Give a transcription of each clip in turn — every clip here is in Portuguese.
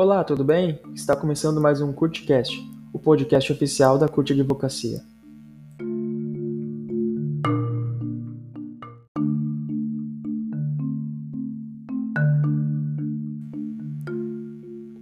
Olá, tudo bem? Está começando mais um CurtCast, o podcast oficial da Curte Advocacia.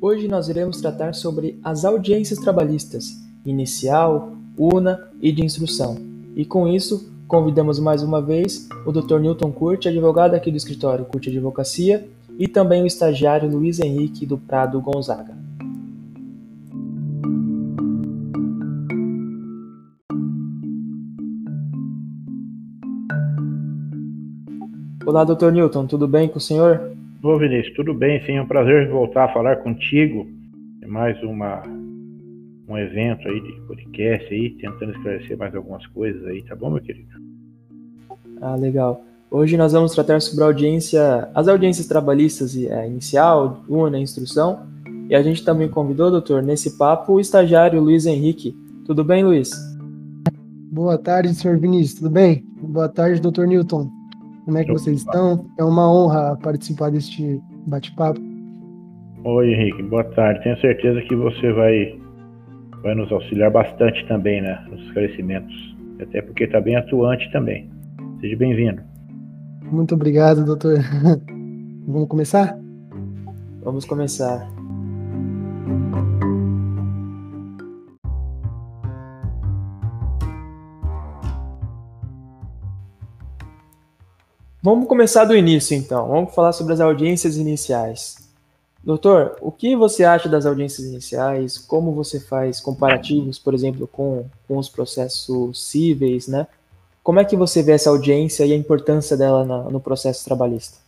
Hoje nós iremos tratar sobre as audiências trabalhistas, inicial, una e de instrução. E com isso, convidamos mais uma vez o Dr. Newton Curti, advogado aqui do escritório Curte Advocacia, e também o estagiário Luiz Henrique do Prado Gonzaga. Olá, doutor Newton, tudo bem com o senhor? Ô Vinícius, tudo bem, sim, é um prazer voltar a falar contigo. É mais uma, um evento aí de podcast aí, tentando esclarecer mais algumas coisas aí, tá bom, meu querido? Ah, legal. Hoje nós vamos tratar sobre a audiência, as audiências trabalhistas é, inicial, una, instrução. E a gente também convidou, doutor, nesse papo, o estagiário Luiz Henrique. Tudo bem, Luiz? Boa tarde, senhor Vinícius, tudo bem? Boa tarde, doutor Newton. Como é que vocês estão? É uma honra participar deste bate-papo. Oi, Henrique, boa tarde. Tenho certeza que você vai, vai nos auxiliar bastante também né, nos esclarecimentos, até porque está bem atuante também. Seja bem-vindo. Muito obrigado, doutor. Vamos começar? Vamos começar. Vamos começar do início, então. Vamos falar sobre as audiências iniciais. Doutor, o que você acha das audiências iniciais? Como você faz comparativos, por exemplo, com, com os processos cíveis, né? Como é que você vê essa audiência e a importância dela na, no processo trabalhista?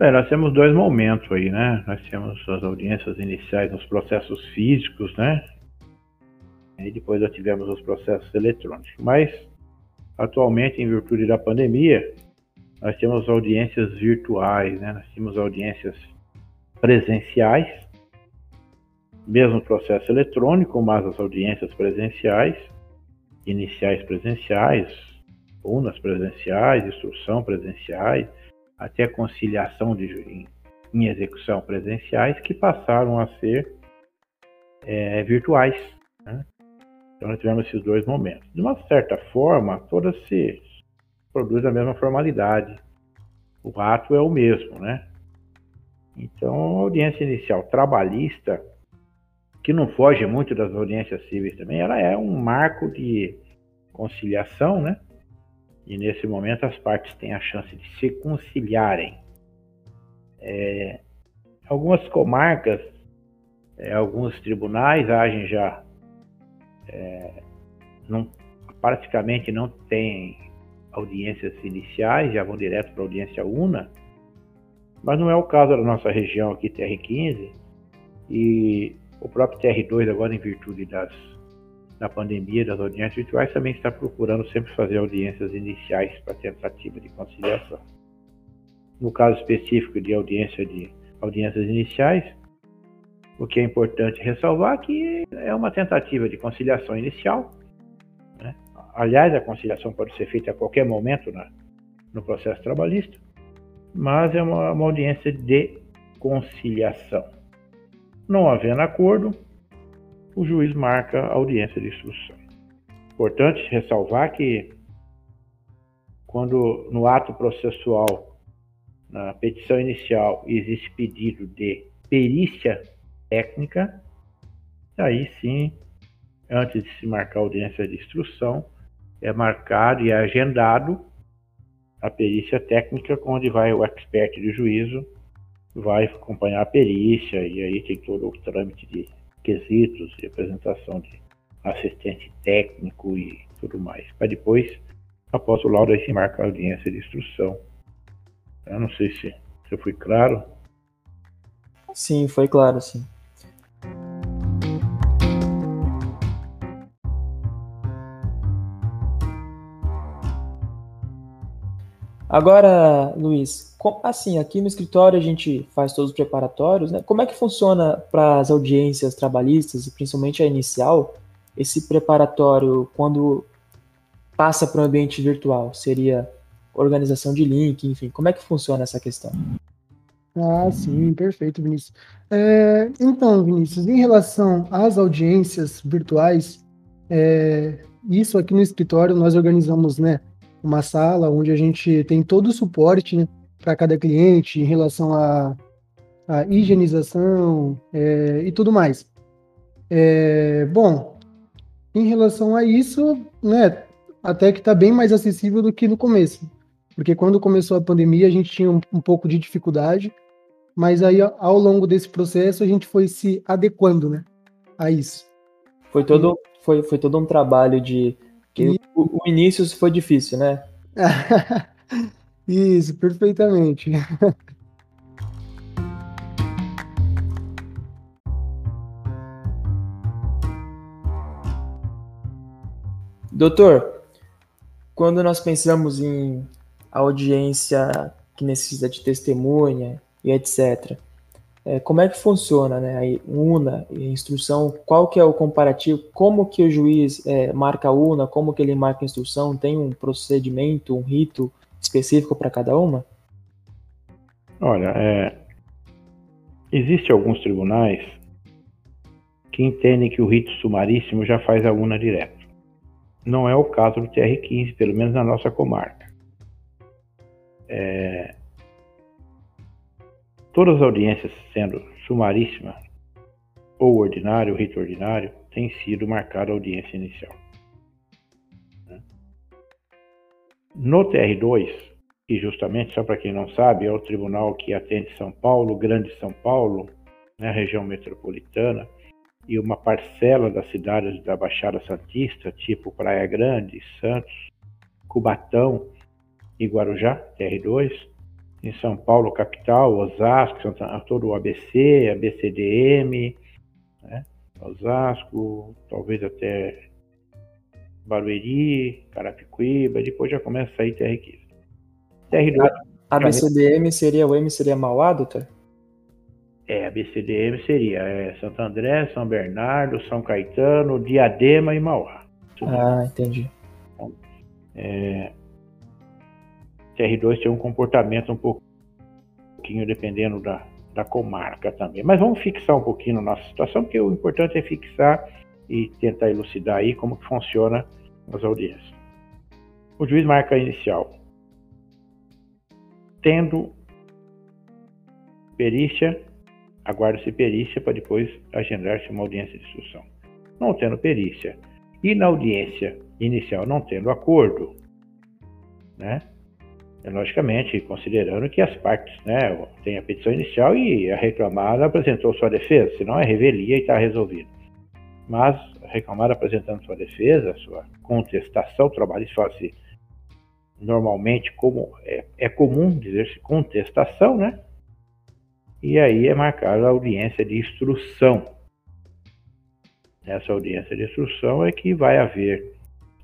É, nós temos dois momentos aí, né? Nós temos as audiências iniciais nos processos físicos, né? E depois nós tivemos os processos eletrônicos. Mas, atualmente, em virtude da pandemia, nós temos audiências virtuais, né? Nós temos audiências presenciais, mesmo processo eletrônico, mas as audiências presenciais iniciais presenciais, unas presenciais, instrução presenciais, até conciliação de, em, em execução presenciais, que passaram a ser é, virtuais. Né? Então nós tivemos esses dois momentos. De uma certa forma, todas se produzem a mesma formalidade. O ato é o mesmo, né? Então, a audiência inicial trabalhista que não foge muito das audiências cíveis também, ela é um marco de conciliação, né? E nesse momento as partes têm a chance de se conciliarem. É, algumas comarcas, é, alguns tribunais agem já, é, não, praticamente não têm audiências iniciais, já vão direto para a audiência una, mas não é o caso da nossa região aqui, TR15, e o próprio TR2, agora em virtude das, da pandemia, das audiências virtuais, também está procurando sempre fazer audiências iniciais para tentativa de conciliação. No caso específico de audiência de audiências iniciais, o que é importante ressalvar é que é uma tentativa de conciliação inicial. Né? Aliás, a conciliação pode ser feita a qualquer momento na, no processo trabalhista, mas é uma, uma audiência de conciliação. Não havendo acordo, o juiz marca a audiência de instrução. Importante ressalvar que, quando no ato processual, na petição inicial, existe pedido de perícia técnica, aí sim, antes de se marcar a audiência de instrução, é marcado e é agendado a perícia técnica, onde vai o expert de juízo vai acompanhar a perícia e aí tem todo o trâmite de quesitos e apresentação de assistente técnico e tudo mais. Para depois, após o laudo, aí se marca a audiência de instrução. Eu não sei se, se eu fui claro. Sim, foi claro, sim. Agora, Luiz, assim, aqui no escritório a gente faz todos os preparatórios, né? Como é que funciona para as audiências trabalhistas, e principalmente a inicial, esse preparatório, quando passa para o ambiente virtual? Seria organização de link, enfim, como é que funciona essa questão? Ah, sim, perfeito, Vinícius. É, então, Vinícius, em relação às audiências virtuais, é, isso aqui no escritório nós organizamos, né, uma sala onde a gente tem todo o suporte né, para cada cliente em relação à, à higienização é, e tudo mais. É, bom, em relação a isso, né, até que está bem mais acessível do que no começo, porque quando começou a pandemia a gente tinha um, um pouco de dificuldade mas aí ao longo desse processo a gente foi se adequando, né, a isso. Foi todo, foi, foi todo um trabalho de e... o, o início foi difícil, né? isso, perfeitamente. Doutor, quando nós pensamos em audiência que necessita de testemunha, e etc. É, como é que funciona, né? Aí, UNA e instrução, qual que é o comparativo? Como que o juiz é, marca a UNA? Como que ele marca a instrução? Tem um procedimento, um rito específico para cada uma? Olha, é, existe alguns tribunais que entendem que o rito sumaríssimo já faz a UNA direto. Não é o caso do TR-15, pelo menos na nossa comarca. É, Todas as audiências, sendo sumaríssima ou ordinário, rito ordinário, tem sido marcada a audiência inicial. Né? No TR2, que justamente, só para quem não sabe, é o tribunal que atende São Paulo, Grande São Paulo, né, região metropolitana, e uma parcela das cidades da Baixada Santista, tipo Praia Grande, Santos, Cubatão e Guarujá, TR2, em São Paulo, capital, Osasco, todo o ABC, ABCDM, né? Osasco, talvez até Barueri, Carapicuíba, depois já começa a sair TR15. TR2. A ABCDM seria o M seria Mauá, doutor? É, ABCDM seria é, Santo André, São Bernardo, São Caetano, Diadema e Mauá. Ah, entendi. Então, é, TR2 tem um comportamento um pouquinho dependendo da, da comarca também. Mas vamos fixar um pouquinho nossa situação, porque o importante é fixar e tentar elucidar aí como que funciona as audiências. O juiz marca inicial. Tendo perícia, aguarda-se perícia para depois agendar-se uma audiência de instrução. Não tendo perícia e na audiência inicial não tendo acordo, né? Logicamente, considerando que as partes né, têm a petição inicial e a reclamada apresentou sua defesa, senão é revelia e está resolvido. Mas a reclamada apresentando sua defesa, sua contestação trabalhista, normalmente como é, é comum dizer-se contestação, né? E aí é marcada a audiência de instrução. Nessa audiência de instrução é que vai haver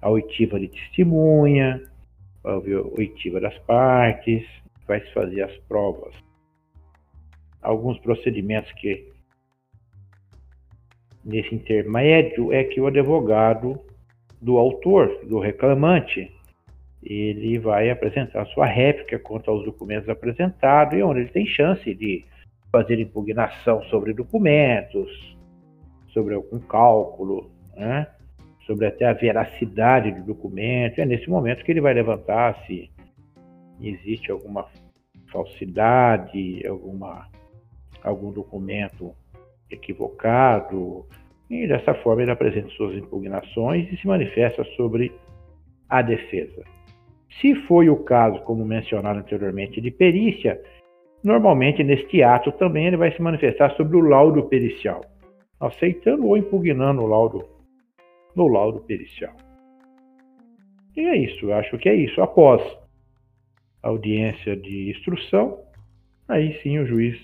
a oitiva de testemunha, vai oitiva das partes, vai se fazer as provas. Alguns procedimentos que nesse intermédio é que o advogado do autor, do reclamante, ele vai apresentar sua réplica quanto aos documentos apresentados e onde ele tem chance de fazer impugnação sobre documentos, sobre algum cálculo, né? Sobre até a veracidade do documento. É nesse momento que ele vai levantar se existe alguma falsidade, alguma, algum documento equivocado. E dessa forma ele apresenta suas impugnações e se manifesta sobre a defesa. Se foi o caso, como mencionado anteriormente, de perícia, normalmente neste ato também ele vai se manifestar sobre o laudo pericial, aceitando ou impugnando o laudo no laudo pericial. E é isso, eu acho que é isso. Após a audiência de instrução, aí sim o juiz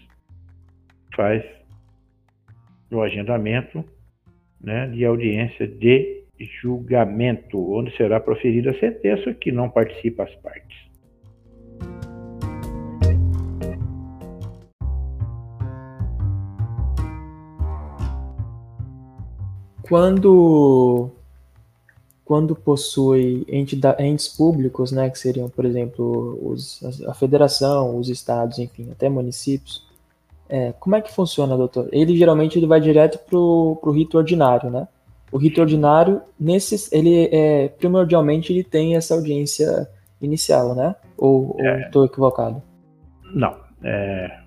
faz o agendamento né, de audiência de julgamento, onde será proferida a sentença que não participa as partes. Quando quando possui entes públicos, né, que seriam, por exemplo, os, a federação, os estados, enfim, até municípios, é, como é que funciona, doutor? Ele geralmente ele vai direto para o rito ordinário, né? O rito ordinário, nesses, ele é, primordialmente ele tem essa audiência inicial, né? Ou estou é, equivocado? Não. É,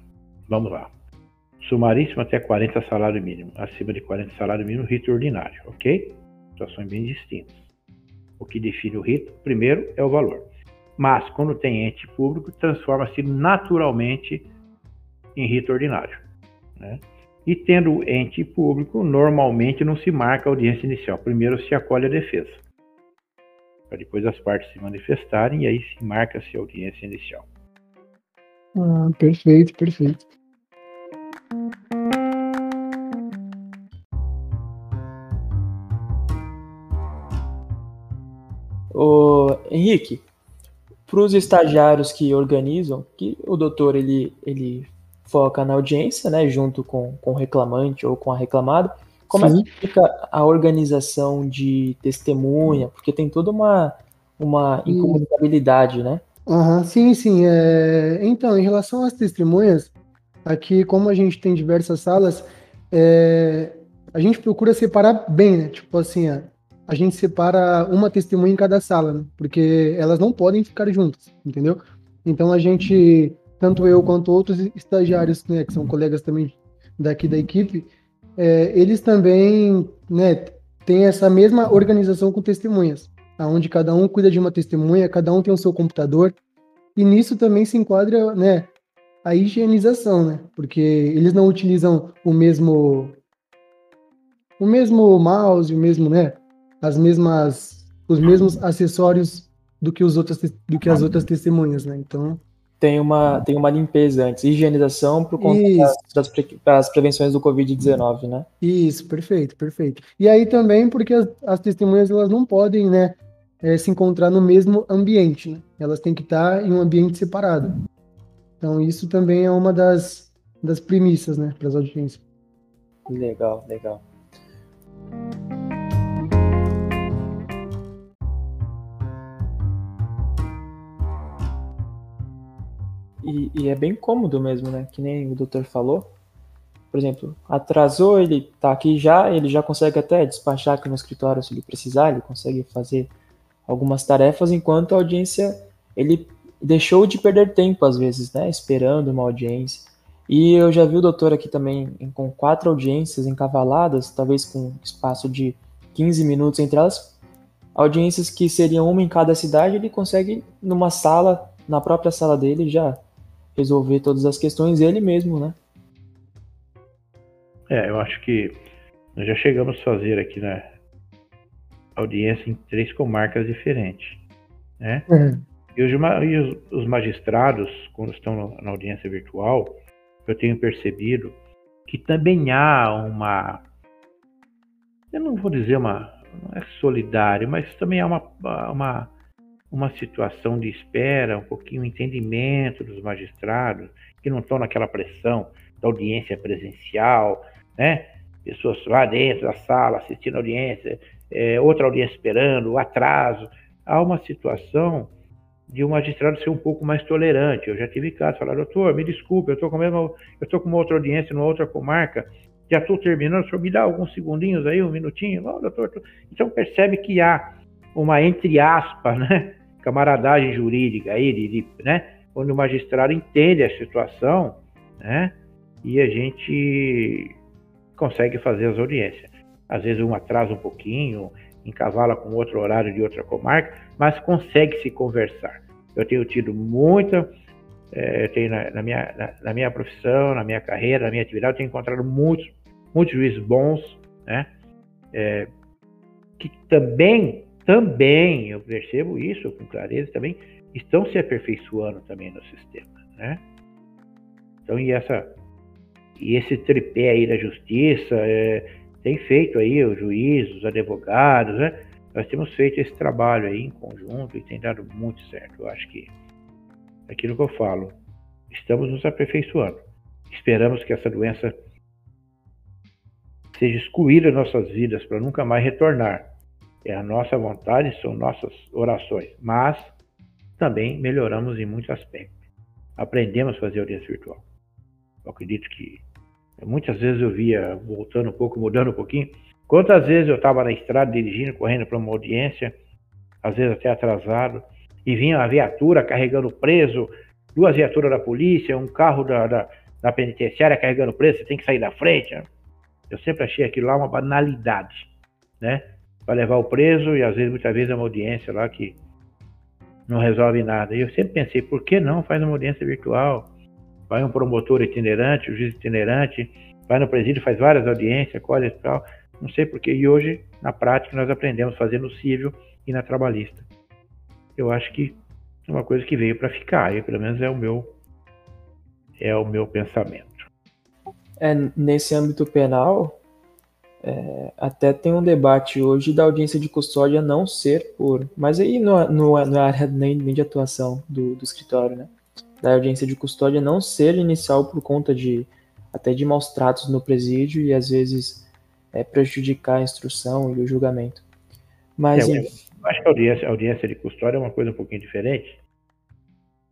vamos lá. Sumaríssimo até 40 salário mínimo. Acima de 40 salário mínimo, rito ordinário, ok? Situações bem distintas. O que define o rito, primeiro, é o valor. Mas, quando tem ente público, transforma-se naturalmente em rito ordinário. Né? E tendo ente público, normalmente não se marca a audiência inicial. Primeiro se acolhe a defesa. Para depois as partes se manifestarem e aí se marca-se a audiência inicial. Ah, perfeito, perfeito. Henrique, para os estagiários que organizam, que o doutor ele, ele foca na audiência, né, junto com, com o reclamante ou com a reclamada, como Sim. é que fica a organização de testemunha? Porque tem toda uma, uma incomunicabilidade, né? Uhum, sim, sim. É... Então, em relação às testemunhas, aqui, como a gente tem diversas salas, é... a gente procura separar bem, né? Tipo assim, a gente separa uma testemunha em cada sala, né? porque elas não podem ficar juntas, entendeu? Então a gente, tanto eu quanto outros estagiários, né, que são colegas também daqui da equipe, é, eles também, né, têm essa mesma organização com testemunhas, aonde cada um cuida de uma testemunha, cada um tem o seu computador, e nisso também se enquadra, né, a higienização, né? Porque eles não utilizam o mesmo o mesmo mouse, o mesmo, né, as mesmas, os mesmos acessórios do que, os outros, do que as outras testemunhas, né? Então tem uma, tem uma limpeza antes, higienização conta das, das, prevenções do Covid-19, né? Isso, perfeito, perfeito. E aí também porque as, as testemunhas elas não podem, né, é, se encontrar no mesmo ambiente, né? Elas têm que estar em um ambiente separado. Então isso também é uma das, das premissas, né, para as audiências. Legal, legal. E, e, é bem cômodo mesmo, né? Que nem o doutor falou. Por exemplo, atrasou, ele tá aqui já, ele já consegue até despachar aqui no escritório se ele precisar, ele consegue fazer algumas tarefas, enquanto a audiência, ele deixou de perder tempo às vezes, né? Esperando uma audiência. E eu já vi o doutor aqui também com quatro audiências encavaladas, talvez com espaço de 15 minutos entre elas. Audiências que seriam uma em cada cidade, ele consegue numa sala, na própria sala dele, já resolver todas as questões ele mesmo, né? É, eu acho que nós já chegamos a fazer aqui na né, audiência em três comarcas diferentes, né? Uhum. E, os, e os, os, magistrados, quando estão na audiência virtual, eu tenho percebido que também há uma, eu não vou dizer uma, não é solidário, mas também há uma, uma uma situação de espera, um pouquinho entendimento dos magistrados, que não estão naquela pressão da audiência presencial, né? Pessoas lá dentro da sala assistindo a audiência, é, outra audiência esperando, atraso. Há uma situação de um magistrado ser um pouco mais tolerante. Eu já tive casos, falar, doutor, me desculpe, eu estou com, com uma outra audiência numa outra comarca, já estou terminando, o senhor me dá alguns segundinhos aí, um minutinho? Não, doutor. Tô... Então percebe que há uma, entre aspas, né, camaradagem jurídica aí, de, de, né? Quando o magistrado entende a situação, né? E a gente consegue fazer as audiências. Às vezes um atrasa um pouquinho, encavala com outro horário de outra comarca, mas consegue se conversar. Eu tenho tido muita, é, eu tenho na, na minha, na, na, minha profissão, na minha carreira, na minha atividade, eu tenho encontrado muitos, muitos juízes bons, né? É, que também também, eu percebo isso com clareza também, estão se aperfeiçoando também no sistema, né? Então, e essa e esse tripé aí da justiça é, tem feito aí os juízes, os advogados, né? Nós temos feito esse trabalho aí em conjunto e tem dado muito certo. Eu acho que aquilo que eu falo, estamos nos aperfeiçoando. Esperamos que essa doença seja excluída das nossas vidas para nunca mais retornar é a nossa vontade, são nossas orações, mas também melhoramos em muitos aspectos. Aprendemos a fazer audiência virtual. Eu acredito que muitas vezes eu via, voltando um pouco, mudando um pouquinho, quantas vezes eu estava na estrada dirigindo, correndo para uma audiência, às vezes até atrasado, e vinha a viatura carregando preso, duas viaturas da polícia, um carro da, da, da penitenciária carregando preso, você tem que sair da frente. Eu sempre achei aquilo lá uma banalidade, né? Para levar o preso e às vezes, muitas vezes, é uma audiência lá que não resolve nada. E eu sempre pensei, por que não faz uma audiência virtual? Vai um promotor itinerante, um juiz itinerante, vai no presídio, faz várias audiências, colhe e tal. Não sei porquê. E hoje, na prática, nós aprendemos a fazer no civil e na trabalhista. Eu acho que é uma coisa que veio para ficar. E pelo menos é o meu é o meu pensamento. É, nesse âmbito penal, é, até tem um debate hoje da audiência de custódia não ser por. Mas aí não, não, não é área nem, nem de atuação do, do escritório, né? Da audiência de custódia não ser inicial por conta de até de maus tratos no presídio e às vezes é, prejudicar a instrução e o julgamento. Mas. É, eu acho que a audiência, a audiência de custódia é uma coisa um pouquinho diferente.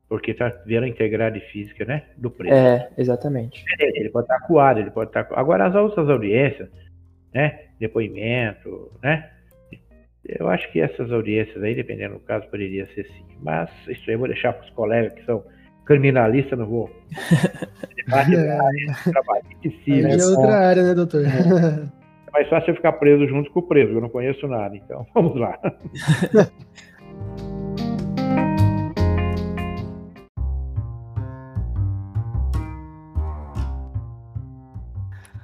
Porque está vendo a integridade física, né? Do preso. É, exatamente. Ele pode estar coado, ele pode estar. Agora, as outras audiências, né? Depoimento, né? Eu acho que essas audiências aí, dependendo do caso, poderia ser sim. Mas isso aí eu vou deixar para os colegas que são criminalistas, não vou. Debate é. da área de é outra área, né, doutor? É mais fácil eu ficar preso junto com o preso, eu não conheço nada, então vamos lá.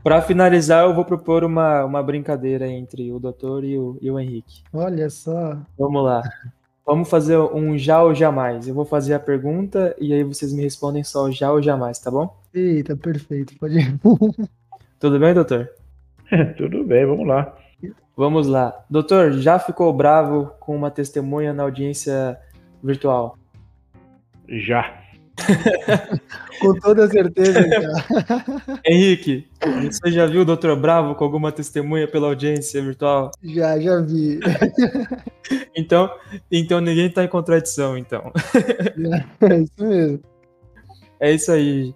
Para finalizar, eu vou propor uma, uma brincadeira entre o doutor e o, e o Henrique. Olha só. Vamos lá. Vamos fazer um já ou jamais. Eu vou fazer a pergunta e aí vocês me respondem só já ou jamais, tá bom? Eita, perfeito. Pode ir. Tudo bem, doutor? Tudo bem, vamos lá. Vamos lá. Doutor, já ficou bravo com uma testemunha na audiência virtual? Já. com toda certeza, Henrique, você já viu o Dr. Bravo com alguma testemunha pela audiência virtual? Já, já vi. então, então ninguém está em contradição, então. É isso mesmo. É isso aí.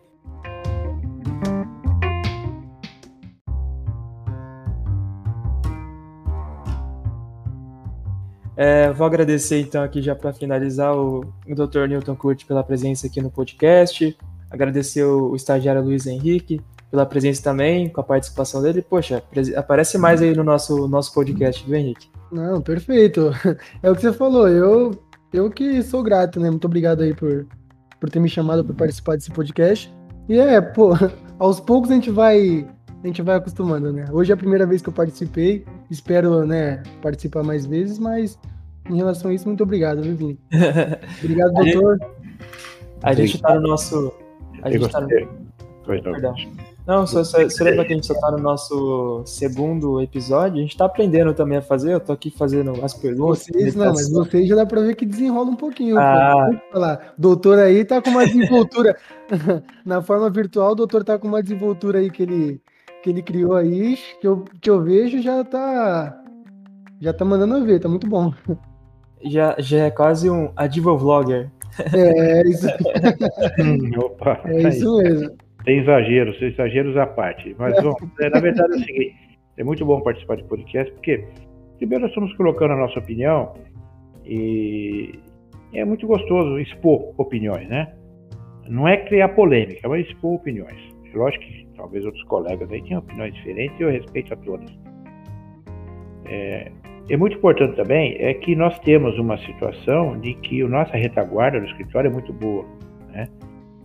É, vou agradecer então aqui já para finalizar o, o Dr. Newton Curti pela presença aqui no podcast. Agradecer o, o, estagiário Luiz Henrique pela presença também, com a participação dele. Poxa, aparece mais aí no nosso, nosso podcast, viu, Henrique? Não, perfeito. É o que você falou. Eu, eu que sou grato, né? Muito obrigado aí por, por ter me chamado para participar desse podcast. E é, pô, aos poucos a gente vai a gente vai acostumando, né? Hoje é a primeira vez que eu participei, espero, né, participar mais vezes, mas em relação a isso, muito obrigado, viu, Vini? Obrigado, a doutor. Gente, a gente está no nosso. A gente tá no... Perdão. Não, só, só, só lembra que a gente só tá no nosso segundo episódio, a gente tá aprendendo também a fazer, eu tô aqui fazendo as perguntas. Vocês não, mas vocês já dá pra ver que desenrola um pouquinho. Ah. Falar. Doutor aí tá com uma desenvoltura. Na forma virtual, o doutor tá com uma desenvoltura aí que ele, que ele criou aí, que eu, que eu vejo já tá. Já tá mandando ver, tá muito bom. Já, já é quase um Adivo Vlogger. É, isso. hum, opa, é isso mesmo. Tem exageros, exageros à parte. Mas, bom, é, na verdade é o seguinte: é muito bom participar de podcast, porque, primeiro, nós estamos colocando a nossa opinião e é muito gostoso expor opiniões, né? Não é criar polêmica, mas expor opiniões. Lógico que talvez outros colegas aí tenham opiniões diferentes e eu respeito a todas. É, é muito importante também é que nós temos uma situação de que a nossa retaguarda do escritório é muito boa, né?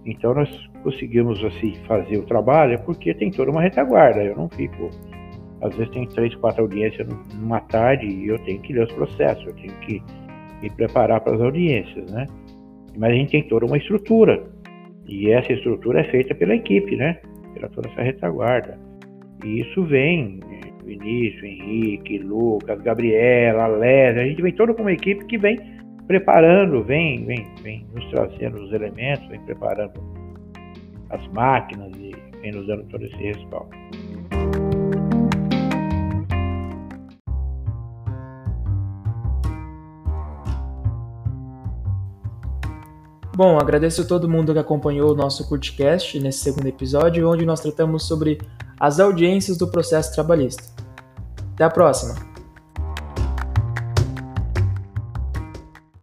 Então nós conseguimos assim fazer o trabalho porque tem toda uma retaguarda. Eu não fico, às vezes tem três, quatro audiências numa tarde e eu tenho que ler os processos, eu tenho que me preparar para as audiências, né? Mas a gente tem toda uma estrutura e essa estrutura é feita pela equipe, né? Pela toda essa retaguarda. E isso vem Vinícius, Henrique, Lucas, Gabriela, Lésia, a gente vem toda com uma equipe que vem preparando, vem, vem, vem nos trazendo os elementos, vem preparando as máquinas e vem nos dando todo esse respaldo. Bom, agradeço a todo mundo que acompanhou o nosso CurtCast nesse segundo episódio, onde nós tratamos sobre as audiências do processo trabalhista. Até a próxima!